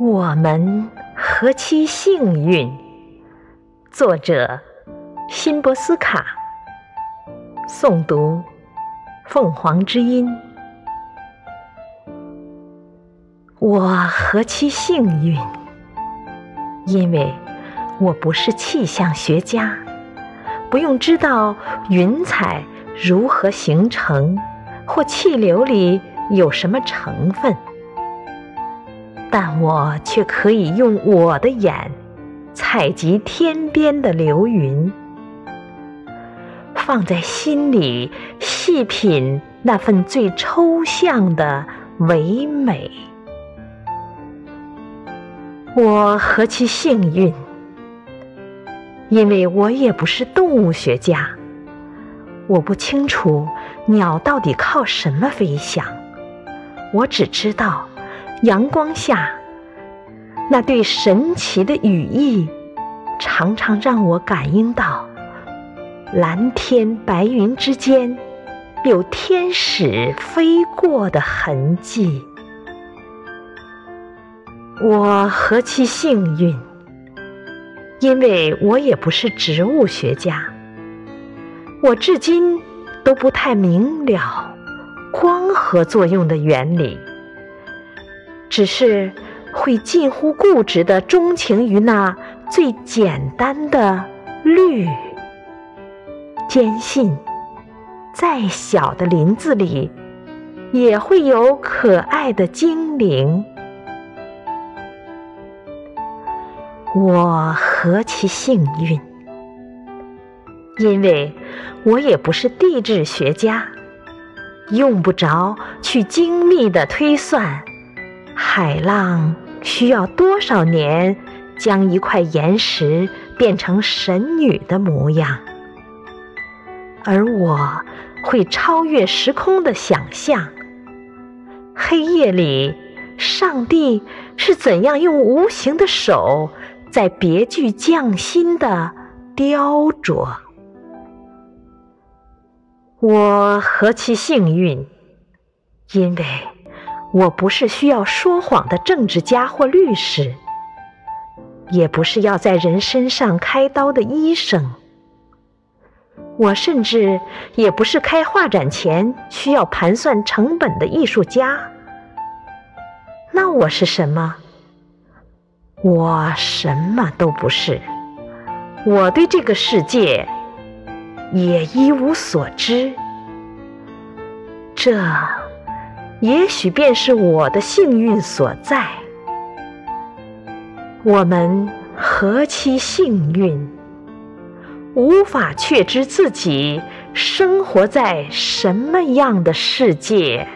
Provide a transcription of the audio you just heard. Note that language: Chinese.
我们何其幸运！作者：辛博斯卡。诵读：凤凰之音。我何其幸运！因为我不是气象学家，不用知道云彩如何形成，或气流里有什么成分。但我却可以用我的眼采集天边的流云，放在心里细品那份最抽象的唯美。我何其幸运！因为我也不是动物学家，我不清楚鸟到底靠什么飞翔，我只知道。阳光下，那对神奇的羽翼，常常让我感应到蓝天白云之间有天使飞过的痕迹。我何其幸运！因为我也不是植物学家，我至今都不太明了光合作用的原理。只是会近乎固执的钟情于那最简单的绿，坚信再小的林子里也会有可爱的精灵。我何其幸运！因为我也不是地质学家，用不着去精密的推算。海浪需要多少年将一块岩石变成神女的模样？而我会超越时空的想象。黑夜里，上帝是怎样用无形的手在别具匠心的雕琢？我何其幸运，因为。我不是需要说谎的政治家或律师，也不是要在人身上开刀的医生。我甚至也不是开画展前需要盘算成本的艺术家。那我是什么？我什么都不是。我对这个世界也一无所知。这。也许便是我的幸运所在。我们何其幸运，无法确知自己生活在什么样的世界。